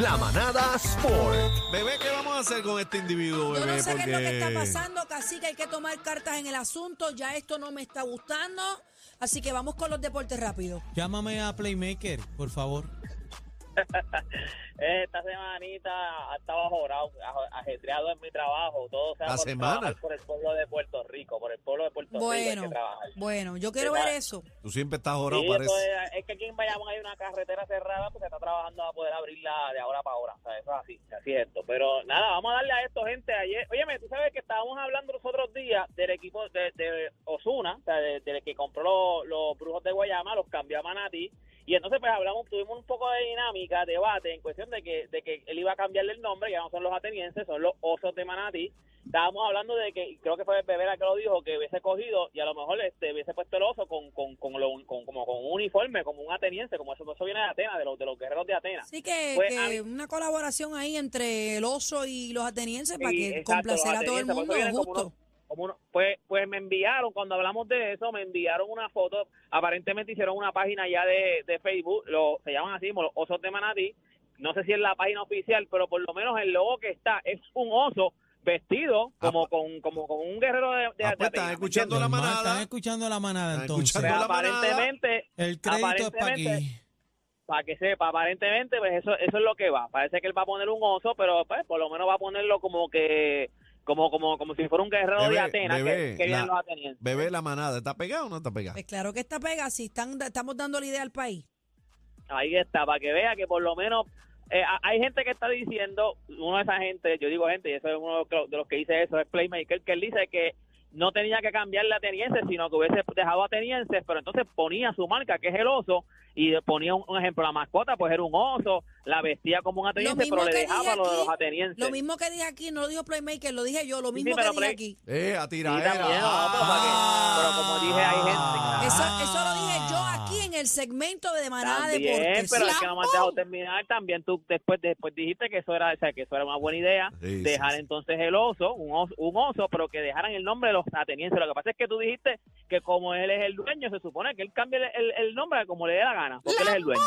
La Manada Sport. Bebé, ¿qué vamos a hacer con este individuo, Yo bebé? no sé qué es lo que está pasando, casi que hay que tomar cartas en el asunto. Ya esto no me está gustando. Así que vamos con los deportes rápidos. Llámame a Playmaker, por favor. Esta semanita estaba jorado, ajetreado en mi trabajo. Todo sea La por semana. trabajar por el pueblo de Puerto Rico. Por el pueblo de Puerto Rico hay Bueno, que trabajar. bueno, yo quiero ¿Verdad? ver eso. Tú siempre estás jorado, Sí, parece. eso es, es que aquí en Bayamón hay una carretera cerrada porque se está trabajando a poder abrirla de ahora para ahora. O sea, eso es así, es esto. Pero nada, vamos a darle a esto, gente. Ayer, óyeme, tú sabes que estábamos hablando los otros días del equipo de, de Osuna, o sea, de- del que compró los, los brujos de Guayama, los cambió a Manatí. Y entonces, pues hablamos, tuvimos un poco de dinámica, debate, en cuestión de que, de que él iba a cambiarle el nombre, ya no son los atenienses, son los osos de Manatí. Estábamos hablando de que, creo que fue Bebera que lo dijo, que hubiese cogido y a lo mejor este hubiese puesto el oso con, con, con, lo- con- como con un uniforme, como un ateniense, como eso, eso viene de Atenas, de los, de los guerreros de Atenas. Así que, Pues, que a mí- una colaboración ahí entre el oso y los atenienses para que exacto, complacer a todo el mundo, justo. Como unos- pues, pues me enviaron, cuando hablamos de eso, me enviaron una foto, aparentemente hicieron una página ya de, de Facebook, lo, se llaman así, los osos de Manatí, no sé si es la página oficial, pero por lo menos el logo que está es un oso vestido como con como con un guerrero de, de, Ah, pues, están ¿me escuchando la manada. Están escuchando la manada entonces. escuchando Pues la manada. aparentemente, El crédito es para aquí. para que sepa, aparentemente, pues eso, eso es lo que va. Parece que él va a poner un oso, pero pues por lo menos va a ponerlo como que, como, como, como si fuera un guerrero Bebé, de Atenas, que- bebé, que, vienen la- los atenienses. Bebé, la manada, ¿está pegada o no está pegada? Pues claro que está pega, si están, estamos dando la idea al país. Ahí está, para que vea que por lo menos eh, hay gente que está diciendo, uno de esa gente, yo digo gente, y eso es uno de los que- de los que dice eso, es Playmaker, que él dice que no tenía que cambiarle a atenienses, sino que hubiese dejado a atenienses, pero entonces ponía su marca, que es el oso, y ponía un, un ejemplo, la mascota, pues era un oso, la vestía como un ateniense, pero le dejaba lo de los atenienses. Lo mismo que dije aquí, no lo dijo Playmaker, lo dije yo, lo Sí, mismo pero que dije aquí. Eh, a Sí, no, pero, para que- pero como dije, hay gente... Eso, eso lo dije yo aquí en el segmento de Manada También, Deportes. pero es que no me has dejado terminar. También tú después después dijiste que eso era, o sea, que eso era una buena idea. Sí, dejar sí, sí. entonces el oso un, oso, un oso, pero que dejaran el nombre de los atenienses. Lo que pasa es que tú dijiste que como él es el dueño, se supone que él cambie el, el- el nombre como le dé la gana, porque él es el dueño.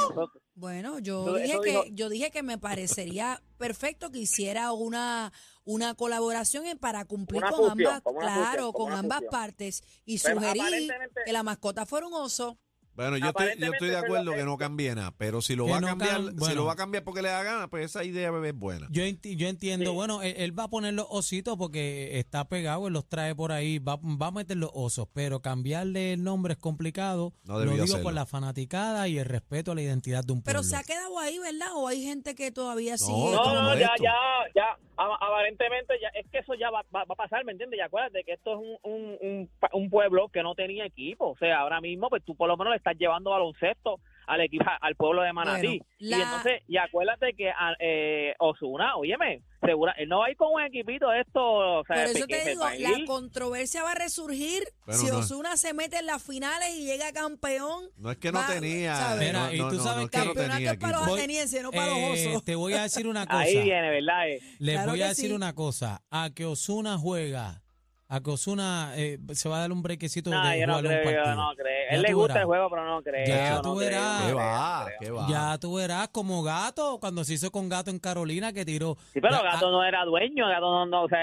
Bueno, yo dije que dijo- yo dije que me parecería perfecto que hiciera una una colaboración en- para cumplir Una con fusión, ambas, claro, fusión, con ambas fusión. partes y Pero aparentemente- que la mascota fuera un oso. Bueno, yo estoy, yo estoy de acuerdo que no cambie nada, pero si lo va a no cambiar, cam- si lo va a cambiar porque le da gana, pues esa idea bebé es buena. Yo, enti- yo entiendo, Sí. bueno, él, él va a poner los ositos porque está pegado, él los trae por ahí, va, va a meter los osos, pero cambiarle el nombre es complicado. No lo digo hacerlo. por la fanaticada y el respeto a la identidad de un pueblo. Pero se ha quedado ahí, ¿verdad? O hay gente que todavía No, sigue. esto No, no ya, ya, ya, aparentemente ya, es que eso ya va, va- va a pasar, ¿me entiendes? Y acuérdate que esto es un, un, un pueblo que no tenía equipo, o sea, ahora mismo pues tú por lo menos le estás llevando baloncesto al equipo, al pueblo de Manatí. Bueno, la- Y entonces, y acuérdate que a- eh, Osuna, óyeme, segura, él no va a ir con un equipito de esto, o sea, Por eso te digo, la controversia va a resurgir Pero si no- Osuna se mete en las finales y llega campeón. No es que no va- tenía. ¿sabes? Mira, no, y tú no, sabes no es que Campeonato es para los atenienses, no para los Eh, osos. te voy a decir una cosa. Ahí viene, ¿verdad? Eh, Les Claro voy a decir sí. una cosa. A que Osuna juega, a que Osuna eh, se va a dar un brequecito No, de jugar un creo, yo partido. no creo. Él le gusta verás. el juego, pero no creo. Ya no tú verás. no ¿Qué va? no creo. ¿Qué va? Ya tú verás como gato, cuando se hizo con gato en Carolina que tiró. Sí, pero Ya, Gato no era dueño, Gato no, no o sea,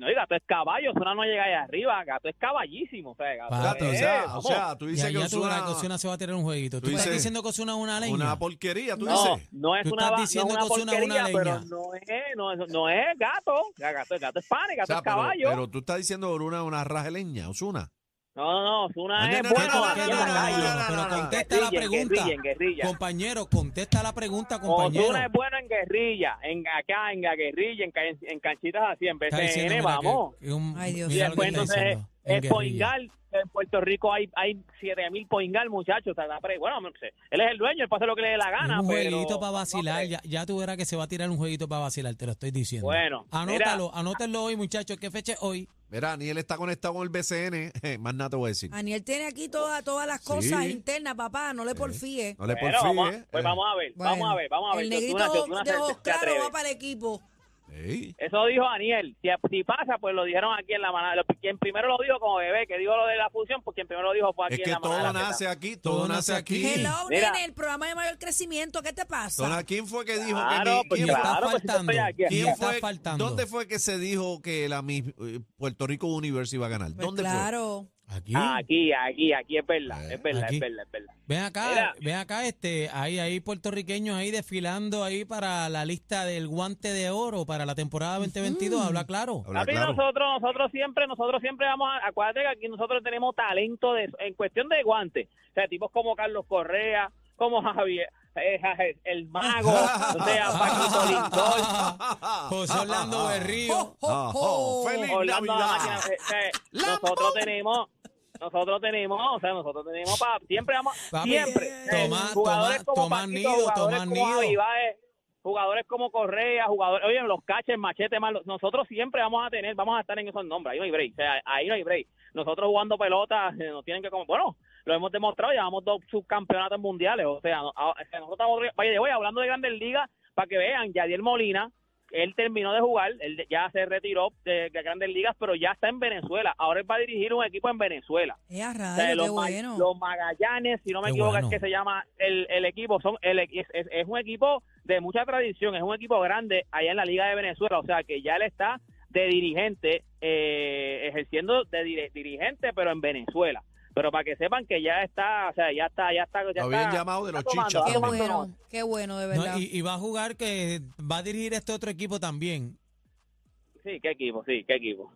no, y Gato es caballo, Osuna no llega allá arriba, Gato es caballísimo, o sea, Gato Gato, o es- sea, o sea, tú dices ya, que ya tú verás Ozuna- que Osuna se va a tirar un jueguito. tú ¿Tú estás dices- diciendo que Osuna es una leña? una porquería, tú no, dices. no es Tú una, estás no diciendo es una es una porquería, pero leña. no es, no, es- no es Gato, Gato, Gato es pane, O Gato sea, es pero, caballo. pero tú estás diciendo Oruna es una raja de leña, Osuna. No, no, no, Osuna No, es no, no, bueno pero contesta la pregunta. guerrilla, guerrilla. Compañero, contesta la pregunta, compañero. Osuna es bueno en guerrilla, en acá, en la guerrilla, en, en canchitas así, en BCN, que- vamos. que un- Ay, Dios Y lo que después entonces en. Poingal. En Puerto Rico hay hay 7000 Poingal, muchachos. Bueno, no sé, él es el dueño, él pasa lo que le dé la gana. un pero, jueguito para vacilar, ya, ya tú verás que se va a tirar un jueguito para vacilar, te lo estoy diciendo. Bueno, Anótalo, anótalo hoy, muchachos. ¿Qué fecha es hoy? Mira, Aniel está conectado con el BCN. eh, más nada te voy a decir. Aniel tiene aquí toda, todas las cosas Sí. internas, papá, no le porfíe. No le Bueno, vamos, a- pues eh. vamos a ver, Bueno, vamos a ver, vamos a ver. El negrito Osuna- Osuna de se claros atreve. va para el equipo. Ey. Eso dijo Daniel. Si, si pasa, pues lo dijeron aquí en la manada. Quien primero lo dijo como bebé, que dijo lo de la fusión, pues quien primero lo dijo fue aquí Es en que la manada. todo de la nace aquí, todo nace aquí. Hello, Mira. nene, el programa de mayor crecimiento, ¿qué te pasa? ¿quién fue que dijo Claro, que pues quién, está claro, pues, si yo faltando. quién está fue- faltando. ¿Dónde fue que se dijo que la eh, Puerto Rico Universe iba a ganar? Pues ¿Dónde claro. Aquí. Aquí, aquí, aquí es verdad, Eh, es verdad, aquí. es verdad, es verdad. Ven acá, Mira. ven acá, este, hay ahí puertorriqueños ahí desfilando ahí para la lista del guante de oro para la temporada 2022, habla claro. Habla Papi, claro. nosotros, nosotros siempre, nosotros siempre vamos a, acuérdate que aquí nosotros tenemos talento de, en cuestión de guantes. O sea, tipos como Carlos Correa, como Javier, eh, el mago, o sea, Paquito Lindor, José Orlando Berrío. Ho, Ah, ho. oh, feliz Orlando Navidad. Máquina, eh, eh, nosotros tenemos, nosotros tenemos, o sea, nosotros tenemos para, siempre vamos, Papi, siempre, eh, Tomás- jugadores Tomás- como Tomás Paquito, Nido, jugadores Tomás como Nido. Jugadores como Correa, jugadores, oye, los caches, machete, malo, nosotros siempre vamos a tener, vamos a estar en esos nombres, ahí no hay break, o sea, ahí no hay break. Nosotros jugando pelota, nos tienen que como, bueno, lo hemos demostrado, llevamos dos subcampeonatos mundiales, o sea, nosotros estamos, vaya, voy hablando de Grandes Ligas, para que vean, Yadiel Molina, él terminó de jugar, él de- ya se retiró de, de Grandes Ligas, pero ya está en Venezuela, ahora él va a dirigir un equipo en Venezuela. Eh, a O sea, los, qué Ma- bueno. los Magallanes, si no me Qué equivoco, bueno. es que se llama el, el equipo. Son el, es, es- es un equipo de mucha tradición, es un equipo grande allá en la Liga de Venezuela. O sea, que ya él está de dirigente, eh, ejerciendo de dirigente, pero en Venezuela. Pero para que sepan que ya está, o sea, ya está, ya está. Ya Lo habían está- llamado de los chichas Qué bueno, qué bueno, de No, verdad. y, y va a jugar que va a dirigir este otro equipo también. Sí, qué equipo, sí, qué equipo.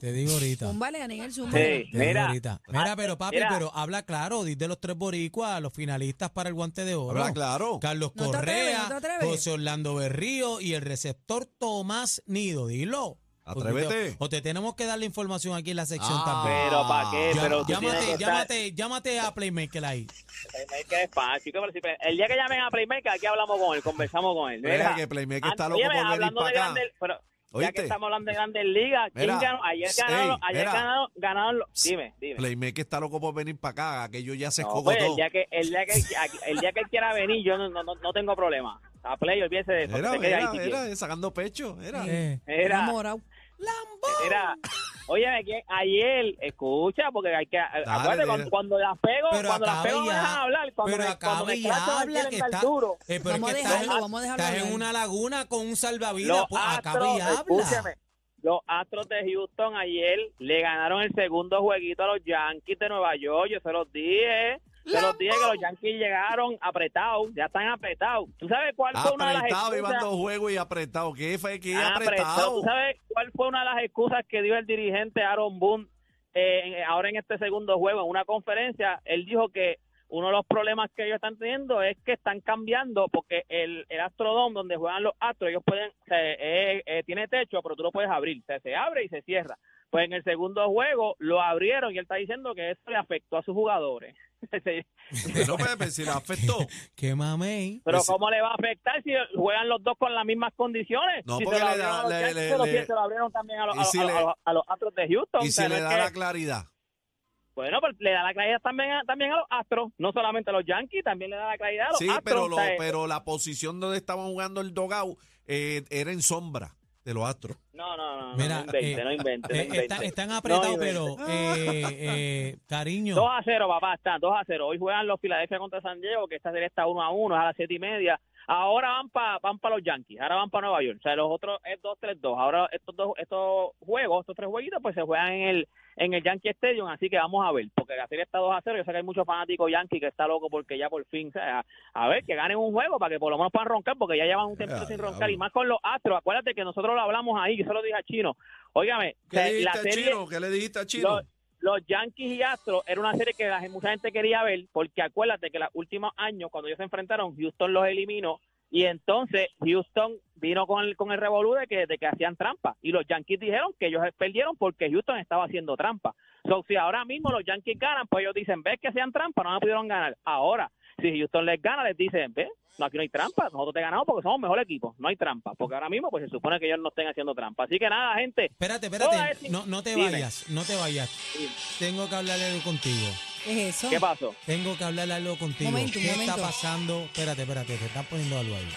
Te digo ahorita. Zúmbale, Daniel, Sí, zúmbale. Digo mira, ahorita. Mira, pero papi, mira. pero habla claro, de los tres boricuas, los finalistas para el guante de oro. Habla claro. Carlos No te atreves, Correa, no. José Orlando Berrío y el receptor Tomás Nido. Dilo. Atrévete. O te, tenemos que dar la información aquí en la sección Ah. también. pero ¿para qué? Ya- pero que llámate, estar- llámate, llámate a Playmaker ahí. Playmaker es fácil, El día que llamen a Playmaker, aquí hablamos con él, conversamos con él. Mira Mira, que Playmaker está loco por venir para acá. grandes, pero ya ¿Oíste? que estamos hablando de grandes ligas, ¿quién Mira, ganó? Ayer ey, ganaron, ayer ganaron, ganaron los- dime, dime. Playmaker está loco por venir para acá, aquello ya se No, pues, el todo. día que el día que el día que él quiera venir, yo no, no, no- tengo problema. A play, olvídese de eso. Era, que quede ahí era, si era, sacando pecho, era. Eh, Era, Enamorado. Era, oye, que ayer, escucha, porque hay que, acuérdate, dile. cuando, cuando las pego, pero cuando las pego no me ya. dejan hablar, cuando pero me, cuando acaba me habla que está. duro. eh, pero Vamos es a que dejarlo, estás, vamos a dejarlo estás en una laguna con un salvavidas. Los Pues acaba Astros, y habla. escúcheme, los Astros de Houston ayer le ganaron el segundo jueguito a los Yankees de Nueva York. Yo se los dije. Se los dije que los Yankees llegaron apretados, ya están apretados. ¿Tú sabes cuál fue una de las Apretado, excusas? dos juegos y apretado. ¿Qué fue? ¿Qué Apretado. apretado? ¿Tú sabes cuál fue una de las excusas que dio el dirigente Aaron Boone eh, ahora en este segundo juego, en una conferencia? Él dijo que uno de los problemas que ellos están teniendo es que están cambiando porque el, el Astrodome donde juegan los Astros, ellos pueden, o sea, eh, eh, tiene techo, pero tú lo puedes abrir, o sea, se abre y se cierra. Pues en el segundo juego lo abrieron y él está diciendo que eso le afectó a sus jugadores. No puede pues, si le afectó. Qué mamey. Pero Pues- ¿cómo le va a afectar si juegan los dos con las mismas condiciones? No, si porque se lo le da- abrieron a los le- Yankees, le- se lo- le- se lo abrieron también a los, y a, si a- le- a los- a los Astros de Houston. Y si no le da que- la claridad. Bueno, pero le da la claridad también a, también a los Astros, no solamente a los Yankees, también le da la claridad a los Sí, Astros. pero, lo, sea, pero la posición donde estaban jugando el dogao eh, era en sombra de los astros. No, no, no, no, Mira, no invente, eh, no invente, no Eh, invente. está- están apretados, No, pero eh, eh, cariño. 2 a 0, papá, están 2 a 0. Hoy juegan los Philadelphia contra San Diego, que esta serie está 1 a 1, es a las 7 y media. Ahora van para van pa los Yankees, ahora van para Nueva York. O sea, los otros es 2-3-2. Ahora estos dos estos juegos, estos tres jueguitos, pues se juegan en el en el Yankee Stadium. Así que vamos a ver, porque la serie está 2 a 0. Yo sé que hay muchos fanáticos Yankees que está loco porque ya por fin, o sea, a ver, que ganen un juego para que por lo menos puedan roncar, porque ya llevan un tiempo sin roncar. Y más con los Astros. Acuérdate que nosotros lo hablamos ahí, yo se lo dije a Chino. Óigame, ¿Qué o sea, le dijiste la a serie Chino? ¿Qué le dijiste a Chino? los, los Yankees y Astros era una serie que la, mucha gente quería ver porque acuérdate que los últimos años cuando ellos se enfrentaron Houston los eliminó y entonces Houston vino con el, con el revolú de que, de que hacían trampa y los Yankees dijeron que ellos perdieron porque Houston estaba haciendo trampa. So, si ahora mismo los Yankees ganan, pues ellos dicen, ves que hacían trampa, no me pudieron ganar. Ahora, si Houston les gana, les dicen, ve, no, aquí no hay trampa, nosotros te ganamos porque somos mejor equipo, no hay trampa, porque ahora mismo pues se supone que ellos no estén haciendo trampa. Así que nada, gente. Espérate, espérate, no, no te vayas, no te vayas. Tengo que hablar algo contigo. ¿Qué pasó? Tengo que hablar algo contigo. ¿Qué está pasando? Espérate, espérate, te están poniendo algo ahí.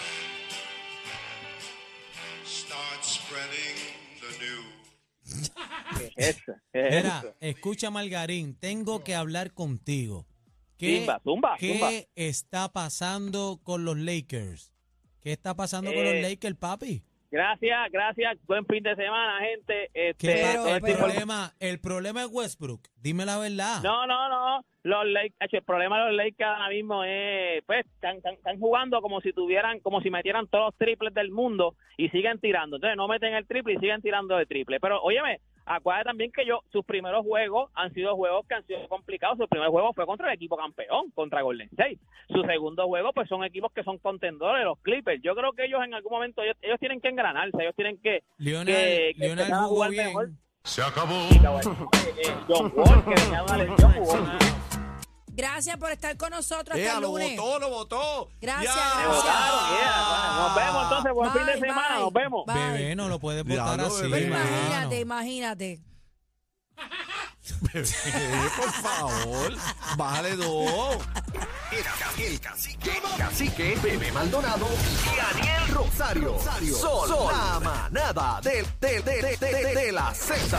¿Qué es eso? ¿Qué escucha Margarín, tengo que hablar contigo. ¿Qué, Zumba, zumba, qué zumba. está pasando con los Lakers? ¿Qué está pasando con los Eh, Lakers, papi? Gracias, gracias. Buen fin de semana, gente. Este, ¿Qué Pero- el, problema, el problema es Westbrook. Dime la verdad. No, no, no. Los Lakers, el problema de los Lakers ahora mismo es, pues, están, están- están jugando como si tuvieran, como si metieran todos los triples del mundo y siguen tirando. Entonces no meten el triple y siguen tirando de triple. Pero, óyeme, acuérdate también que yo, sus primeros juegos han sido juegos que han sido complicados. Su primer juego fue contra el equipo campeón, contra Golden State. Su segundo juego, pues, son equipos que son contendores, los Clippers. Yo creo que ellos en algún momento, ellos, ellos tienen que engranarse, ellos tienen que, Lionel, que- que Lionel jugar bien. mejor. Se acabó. Y, cabrón, eh, eh, John Wall, que venía una lesión, jugó Gracias por estar con nosotros Eh, hasta el lo lunes. votó, lo votó. Gracias, yeah. Nos vemos buen fin de Bye, semana, bye. nos vemos. Bye. Bebé, no lo puedes votar así, bebé. mano. Imagínate, imagínate. Eh, por favor, bájale dos. El, ca- el cacique, cacique, Bebé Maldonado y Daniel Rosario. Sol, Sol, la manada de, de, de, de, de, de la Z.